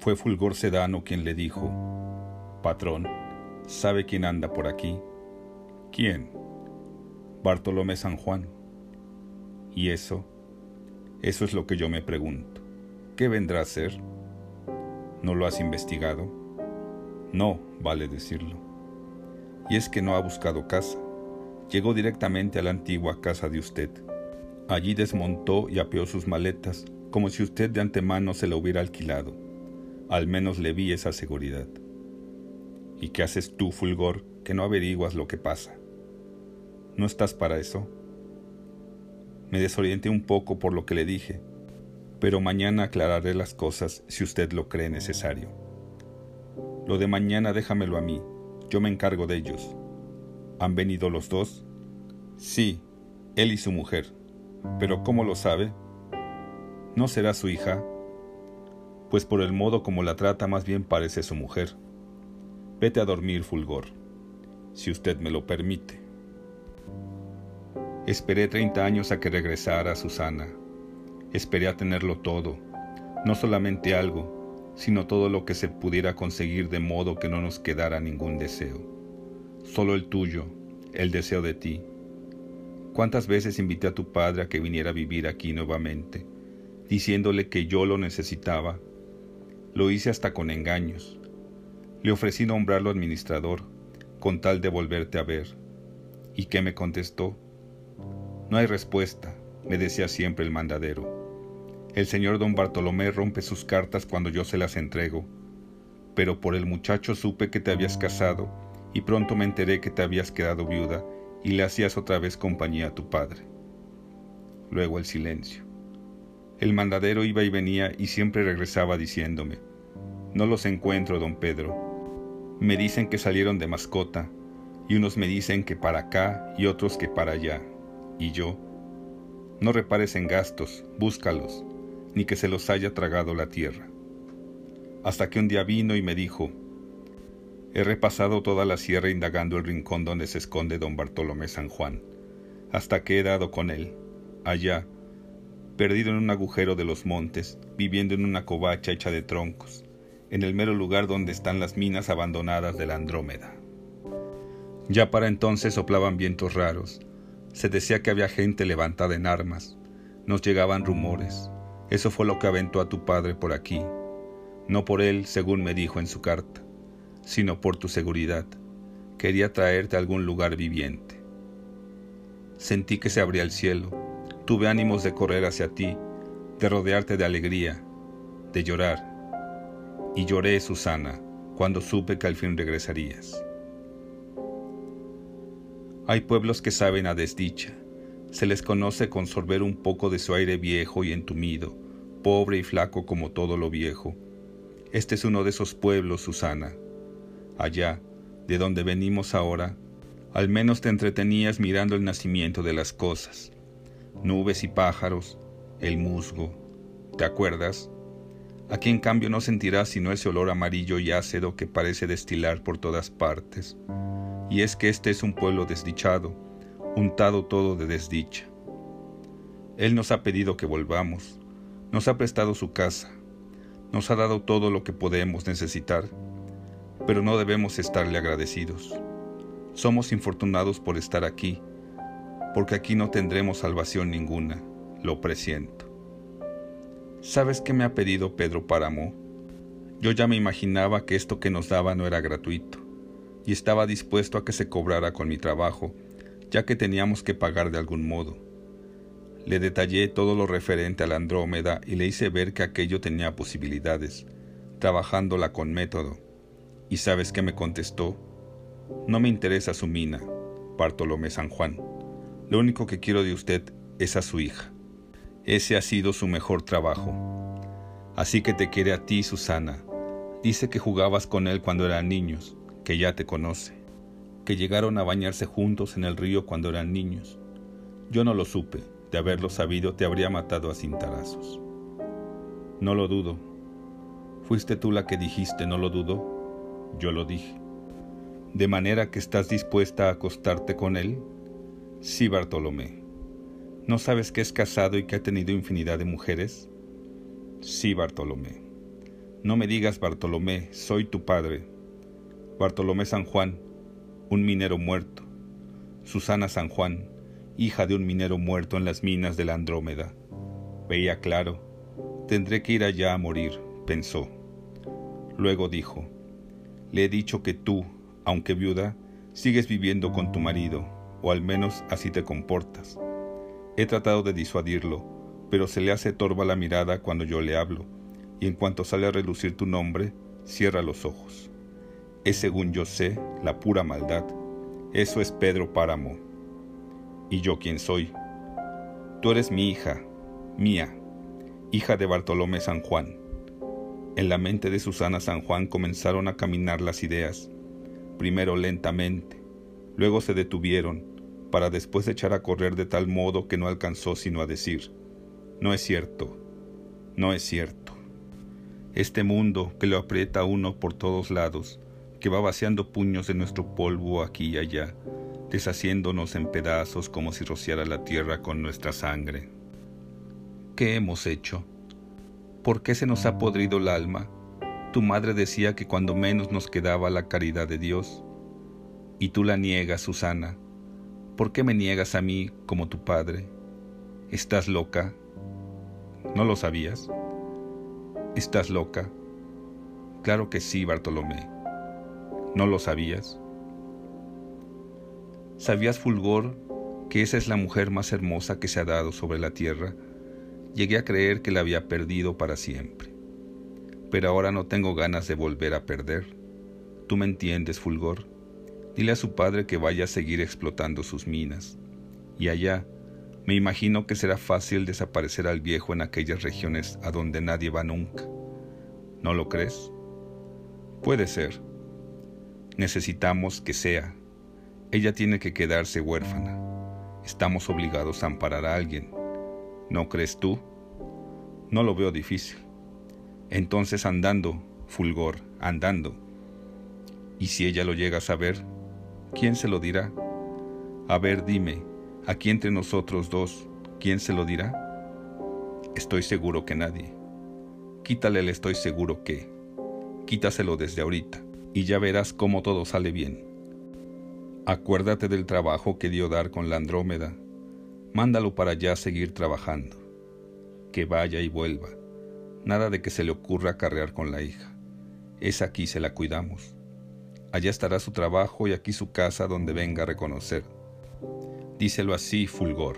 Fue Fulgor Sedano quien le dijo, Patrón, ¿sabe quién anda por aquí? ¿Quién? Bartolomé San Juan. ¿Y eso? Eso es lo que yo me pregunto. ¿Qué vendrá a ser? ¿No lo has investigado? No, vale decirlo. Y es que no ha buscado casa. Llegó directamente a la antigua casa de usted. Allí desmontó y apeó sus maletas, como si usted de antemano se la hubiera alquilado al menos le vi esa seguridad. ¿Y qué haces tú, Fulgor, que no averiguas lo que pasa? ¿No estás para eso? Me desorienté un poco por lo que le dije, pero mañana aclararé las cosas si usted lo cree necesario. Lo de mañana déjamelo a mí, yo me encargo de ellos. ¿Han venido los dos? Sí, él y su mujer. Pero ¿cómo lo sabe? ¿No será su hija? pues por el modo como la trata más bien parece su mujer. Vete a dormir, Fulgor, si usted me lo permite. Esperé treinta años a que regresara Susana. Esperé a tenerlo todo, no solamente algo, sino todo lo que se pudiera conseguir de modo que no nos quedara ningún deseo. Solo el tuyo, el deseo de ti. ¿Cuántas veces invité a tu padre a que viniera a vivir aquí nuevamente, diciéndole que yo lo necesitaba lo hice hasta con engaños. Le ofrecí nombrarlo administrador, con tal de volverte a ver. ¿Y qué me contestó? No hay respuesta, me decía siempre el mandadero. El señor don Bartolomé rompe sus cartas cuando yo se las entrego, pero por el muchacho supe que te habías casado y pronto me enteré que te habías quedado viuda y le hacías otra vez compañía a tu padre. Luego el silencio. El mandadero iba y venía y siempre regresaba diciéndome, no los encuentro, don Pedro. Me dicen que salieron de mascota, y unos me dicen que para acá y otros que para allá. Y yo, no repares en gastos, búscalos, ni que se los haya tragado la tierra. Hasta que un día vino y me dijo, he repasado toda la sierra indagando el rincón donde se esconde don Bartolomé San Juan, hasta que he dado con él, allá, perdido en un agujero de los montes, viviendo en una covacha hecha de troncos, en el mero lugar donde están las minas abandonadas de la Andrómeda. Ya para entonces soplaban vientos raros, se decía que había gente levantada en armas, nos llegaban rumores, eso fue lo que aventó a tu padre por aquí, no por él, según me dijo en su carta, sino por tu seguridad, quería traerte a algún lugar viviente. Sentí que se abría el cielo, Tuve ánimos de correr hacia ti, de rodearte de alegría, de llorar. Y lloré, Susana, cuando supe que al fin regresarías. Hay pueblos que saben a desdicha. Se les conoce con sorber un poco de su aire viejo y entumido, pobre y flaco como todo lo viejo. Este es uno de esos pueblos, Susana. Allá, de donde venimos ahora, al menos te entretenías mirando el nacimiento de las cosas, nubes y pájaros, el musgo. ¿Te acuerdas? Aquí en cambio no sentirás sino ese olor amarillo y ácido que parece destilar por todas partes. Y es que este es un pueblo desdichado, untado todo de desdicha. Él nos ha pedido que volvamos, nos ha prestado su casa, nos ha dado todo lo que podemos necesitar, pero no debemos estarle agradecidos. Somos infortunados por estar aquí, porque aquí no tendremos salvación ninguna, lo presiento. ¿Sabes qué me ha pedido Pedro Páramo? Yo ya me imaginaba que esto que nos daba no era gratuito, y estaba dispuesto a que se cobrara con mi trabajo, ya que teníamos que pagar de algún modo. Le detallé todo lo referente a la Andrómeda y le hice ver que aquello tenía posibilidades, trabajándola con método. ¿Y sabes qué me contestó? No me interesa su mina, Bartolomé San Juan. Lo único que quiero de usted es a su hija. Ese ha sido su mejor trabajo. Así que te quiere a ti, Susana. Dice que jugabas con él cuando eran niños, que ya te conoce, que llegaron a bañarse juntos en el río cuando eran niños. Yo no lo supe, de haberlo sabido te habría matado a cintarazos. No lo dudo. Fuiste tú la que dijiste, no lo dudo. Yo lo dije. De manera que estás dispuesta a acostarte con él Sí, Bartolomé, ¿No sabes que es casado y que ha tenido infinidad de mujeres? Sí, Bartolomé. No me digas Bartolomé, soy tu padre. Bartolomé San Juan, un minero muerto. Susana San Juan, hija de un minero muerto en las minas de la Andrómeda. Veía claro, tendré que ir allá a morir, pensó. Luego dijo, le he dicho que tú, aunque viuda, sigues viviendo con tu marido, o al menos así te comportas. He tratado de disuadirlo, pero se le hace torva la mirada cuando yo le hablo, y en cuanto sale a relucir tu nombre, cierra los ojos. Es según yo sé, la pura maldad. Eso es Pedro Páramo. ¿Y yo quién soy? Tú eres mi hija, mía, hija de Bartolomé San Juan. En la mente de Susana San Juan comenzaron a caminar las ideas, primero lentamente, luego se detuvieron, para después echar a correr de tal modo que no alcanzó sino a decir, no es cierto, no es cierto. Este mundo que lo aprieta uno por todos lados, que va vaciando puños de nuestro polvo aquí y allá, deshaciéndonos en pedazos como si rociara la tierra con nuestra sangre. ¿Qué hemos hecho? ¿Por qué se nos ha podrido el alma? Tu madre decía que cuando menos nos quedaba la caridad de Dios. Y tú la niegas, Susana. ¿Por qué me niegas a mí como tu padre? ¿Estás loca? ¿No lo sabías? ¿Estás loca? Claro que sí, Bartolomé. ¿No lo sabías? ¿Sabías, Fulgor, que esa es la mujer más hermosa que se ha dado sobre la tierra? Llegué a creer que la había perdido para siempre. Pero ahora no tengo ganas de volver a perder. Tú me entiendes, Fulgor. Dile a su padre que vaya a seguir explotando sus minas. Y allá, me imagino que será fácil desaparecer al viejo en aquellas regiones a donde nadie va nunca. ¿No lo crees? Puede ser. Necesitamos que sea. Ella tiene que quedarse huérfana. Estamos obligados a amparar a alguien. ¿No crees tú? No lo veo difícil. Entonces andando, Fulgor, andando. ¿Y si ella lo llega a saber? ¿quién se lo dirá? A ver, dime, aquí entre nosotros dos, ¿quién se lo dirá? Estoy seguro que nadie. Quítale el estoy seguro que. Quítaselo desde ahorita, y ya verás cómo todo sale bien. Acuérdate del trabajo que dio dar con la Andrómeda. Mándalo para allá seguir trabajando. Que vaya y vuelva. Nada de que se le ocurra carrear con la hija. Es aquí se la cuidamos. Allá estará su trabajo y aquí su casa donde venga a reconocer. Díselo así, Fulgor.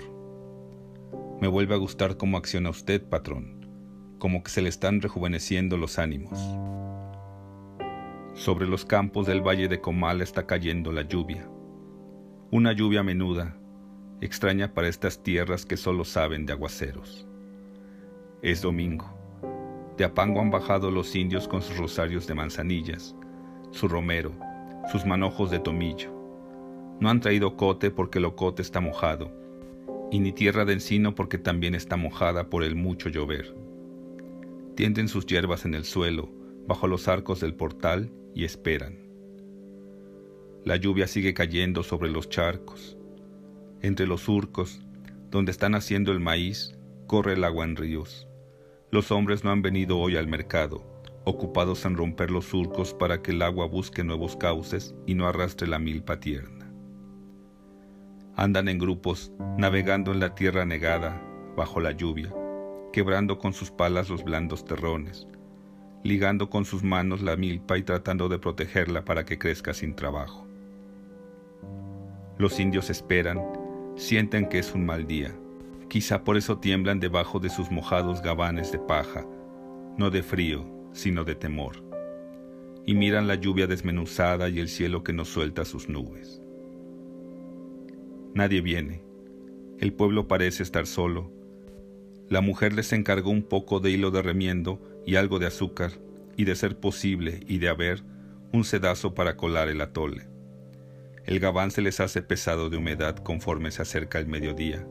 Me vuelve a gustar cómo acciona usted, patrón, como que se le están rejuveneciendo los ánimos. Sobre los campos del valle de Comal está cayendo la lluvia. Una lluvia menuda, extraña para estas tierras que solo saben de aguaceros. Es domingo. De Apango han bajado los indios con sus rosarios de manzanillas su romero, sus manojos de tomillo. No han traído cote porque el ocote está mojado, y ni tierra de encino porque también está mojada por el mucho llover. Tienden sus hierbas en el suelo, bajo los arcos del portal, y esperan. La lluvia sigue cayendo sobre los charcos. Entre los surcos, donde están haciendo el maíz, corre el agua en ríos. Los hombres no han venido hoy al mercado, ocupados en romper los surcos para que el agua busque nuevos cauces y no arrastre la milpa tierna. Andan en grupos, navegando en la tierra negada, bajo la lluvia, quebrando con sus palas los blandos terrones, ligando con sus manos la milpa y tratando de protegerla para que crezca sin trabajo. Los indios esperan, sienten que es un mal día, quizá por eso tiemblan debajo de sus mojados gabanes de paja, no de frío, sino de temor, y miran la lluvia desmenuzada y el cielo que nos suelta sus nubes. Nadie viene, el pueblo parece estar solo. La mujer les encargó un poco de hilo de remiendo y algo de azúcar, y de ser posible y de haber, un sedazo para colar el atole. El gabán se les hace pesado de humedad conforme se acerca el mediodía.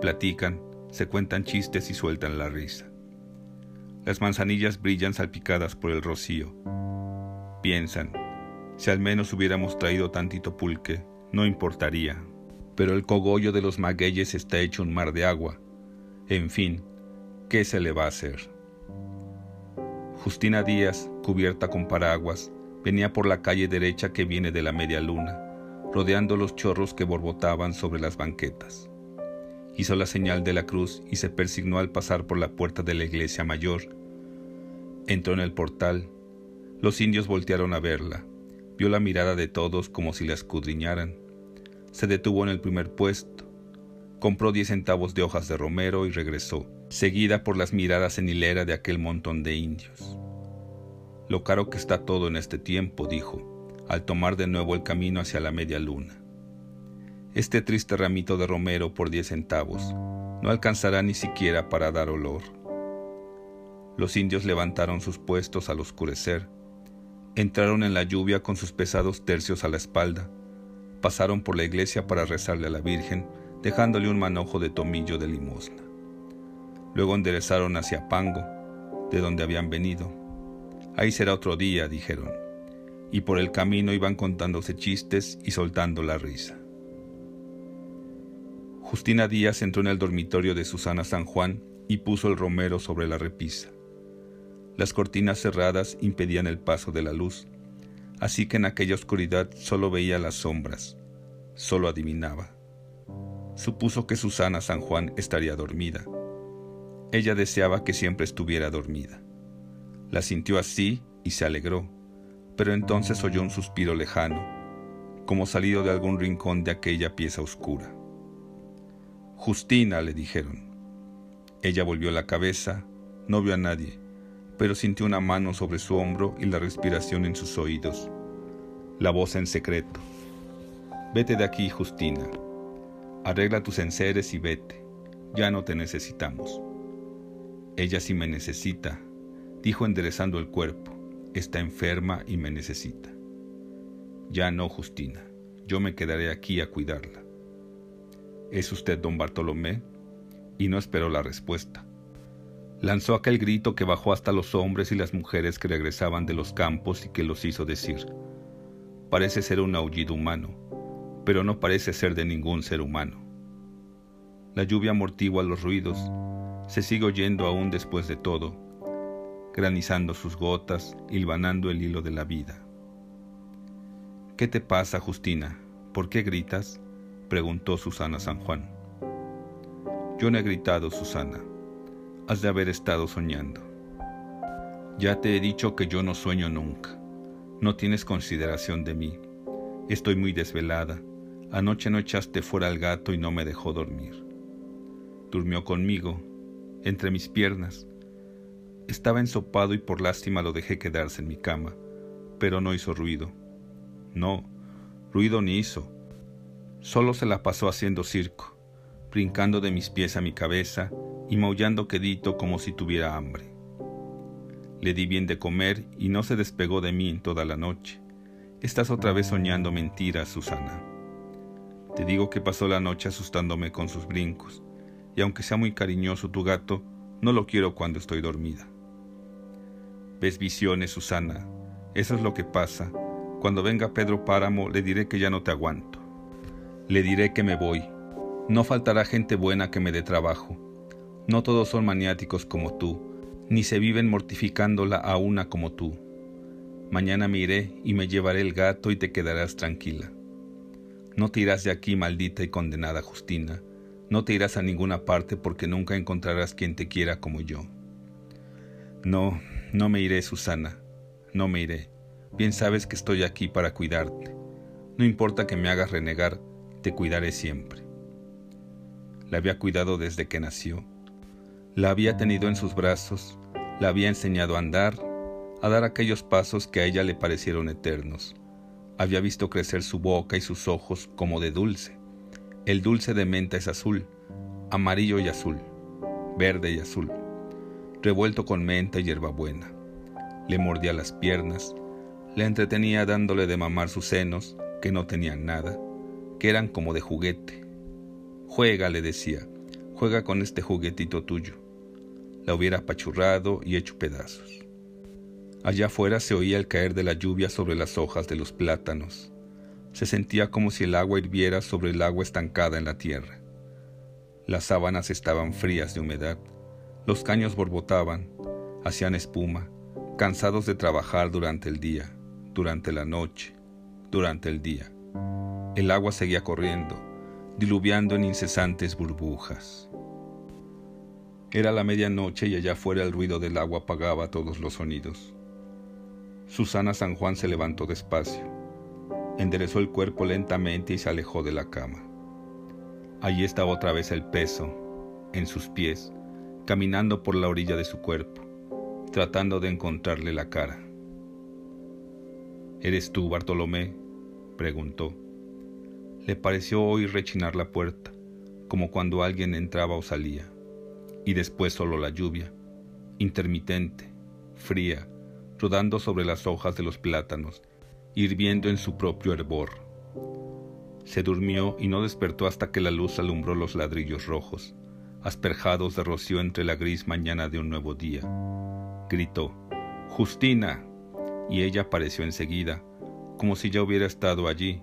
Platican, se cuentan chistes y sueltan la risa. Las manzanillas brillan salpicadas por el rocío. Piensan, si al menos hubiéramos traído tantito pulque, no importaría. pero el cogollo de los magueyes está hecho un mar de agua. En fin, ¿qué se le va a hacer? Justina Díaz, cubierta con paraguas, venía por la calle derecha que viene de la media luna, rodeando los chorros que borbotaban sobre las banquetas. Hizo la señal de la cruz y se persignó al pasar por la puerta de la iglesia mayor. Entró en el portal. Los indios voltearon a verla. Vio la mirada de todos como si la escudriñaran. Se detuvo en el primer puesto. Compró diez centavos de hojas de romero y regresó, seguida por las miradas en hilera de aquel montón de indios. Lo caro que está todo en este tiempo, dijo, al tomar de nuevo el camino hacia la media luna. Este triste ramito de romero por diez centavos no alcanzará ni siquiera para dar olor. Los indios levantaron sus puestos al oscurecer, entraron en la lluvia con sus pesados tercios a la espalda, pasaron por la iglesia para rezarle a la Virgen, dejándole un manojo de tomillo de limosna. Luego enderezaron hacia Pango, de donde habían venido. Ahí será otro día, dijeron, y por el camino iban contándose chistes y soltando la risa. Justina Díaz entró en el dormitorio de Susana San Juan y puso el romero sobre la repisa. Las cortinas cerradas impedían el paso de la luz, así que en aquella oscuridad solo veía las sombras, solo adivinaba. Supuso que Susana San Juan estaría dormida. Ella deseaba que siempre estuviera dormida. La sintió así y se alegró, pero entonces oyó un suspiro lejano, como salido de algún rincón de aquella pieza oscura. Justina, le dijeron. Ella volvió la cabeza, no vio a nadie, pero sintió una mano sobre su hombro y la respiración en sus oídos. La voz en secreto. Vete de aquí, Justina. Arregla tus enseres y vete. Ya no te necesitamos. Ella sí me necesita, dijo enderezando el cuerpo. Está enferma y me necesita. Ya no, Justina. Yo me quedaré aquí a cuidarla. ¿Es usted don Bartolomé? Y no esperó la respuesta. Lanzó aquel grito que bajó hasta los hombres y las mujeres que regresaban de los campos y que los hizo decir, parece ser un aullido humano, pero no parece ser de ningún ser humano. La lluvia amortigua los ruidos, se sigue oyendo aún después de todo, granizando sus gotas, hilvanando el hilo de la vida. ¿Qué te pasa, Justina? ¿Por qué gritas? preguntó Susana San Juan. Yo no he gritado, Susana. Has de haber estado soñando. Ya te he dicho que yo no sueño nunca. No tienes consideración de mí. Estoy muy desvelada. Anoche no echaste fuera al gato y no me dejó dormir. Durmió conmigo, entre mis piernas. Estaba ensopado y por lástima lo dejé quedarse en mi cama, pero no hizo ruido. No, ruido ni hizo Solo se la pasó haciendo circo, brincando de mis pies a mi cabeza y maullando quedito como si tuviera hambre. Le di bien de comer y no se despegó de mí en toda la noche. Estás otra vez soñando mentiras, Susana. Te digo que pasó la noche asustándome con sus brincos, y aunque sea muy cariñoso tu gato, no lo quiero cuando estoy dormida. ¿Ves visiones, Susana? Eso es lo que pasa. Cuando venga Pedro Páramo le diré que ya no te aguanto. Le diré que me voy. No faltará gente buena que me dé trabajo. No todos son maniáticos como tú, ni se viven mortificándola a una como tú. Mañana me iré y me llevaré el gato y te quedarás tranquila. No te irás de aquí, maldita y condenada Justina. No te irás a ninguna parte porque nunca encontrarás quien te quiera como yo. No, no me iré, Susana. No me iré. Bien sabes que estoy aquí para cuidarte. No importa que me hagas renegar, te cuidaré siempre. La había cuidado desde que nació. La había tenido en sus brazos, la había enseñado a andar, a dar aquellos pasos que a ella le parecieron eternos. Había visto crecer su boca y sus ojos como de dulce. El dulce de menta es azul, amarillo y azul, verde y azul, revuelto con menta y hierbabuena. Le mordía las piernas, le entretenía dándole de mamar sus senos, que no tenían nada, que eran como de juguete. Juega, le decía, juega con este juguetito tuyo. La hubiera apachurrado y hecho pedazos. Allá afuera se oía el caer de la lluvia sobre las hojas de los plátanos. Se sentía como si el agua hirviera sobre el agua estancada en la tierra. Las sábanas estaban frías de humedad, los caños borbotaban, hacían espuma, cansados de trabajar durante el día, durante la noche, durante el día. El agua seguía corriendo, diluviando en incesantes burbujas. Era la medianoche y allá afuera el ruido del agua apagaba todos los sonidos. Susana San Juan se levantó despacio, enderezó el cuerpo lentamente y se alejó de la cama. Allí estaba otra vez el peso, en sus pies, caminando por la orilla de su cuerpo, tratando de encontrarle la cara. ¿Eres tú, Bartolomé? preguntó. Le pareció oír rechinar la puerta, como cuando alguien entraba o salía y después solo la lluvia, intermitente, fría, rodando sobre las hojas de los plátanos, hirviendo en su propio hervor. Se durmió y no despertó hasta que la luz alumbró los ladrillos rojos, asperjados de rocío entre la gris mañana de un nuevo día. Gritó, Justina, y ella apareció enseguida, como si ya hubiera estado allí,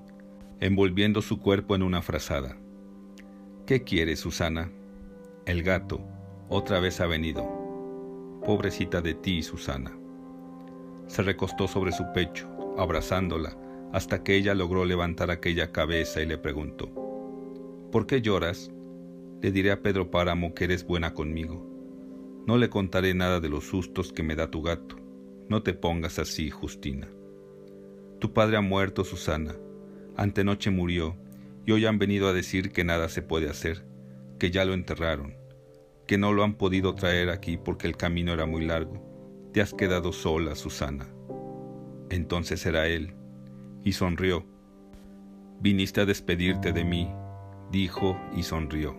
envolviendo su cuerpo en una frazada. ¿Qué quiere, Susana? El gato, otra vez ha venido. Pobrecita de ti, Susana. Se recostó sobre su pecho, abrazándola, hasta que ella logró levantar aquella cabeza y le preguntó, ¿Por qué lloras? Le diré a Pedro Páramo que eres buena conmigo. No le contaré nada de los sustos que me da tu gato. No te pongas así, Justina. Tu padre ha muerto, Susana. Antenoche murió, y hoy han venido a decir que nada se puede hacer, que ya lo enterraron que no lo han podido traer aquí porque el camino era muy largo. Te has quedado sola, Susana. Entonces era él, y sonrió. Viniste a despedirte de mí, dijo y sonrió.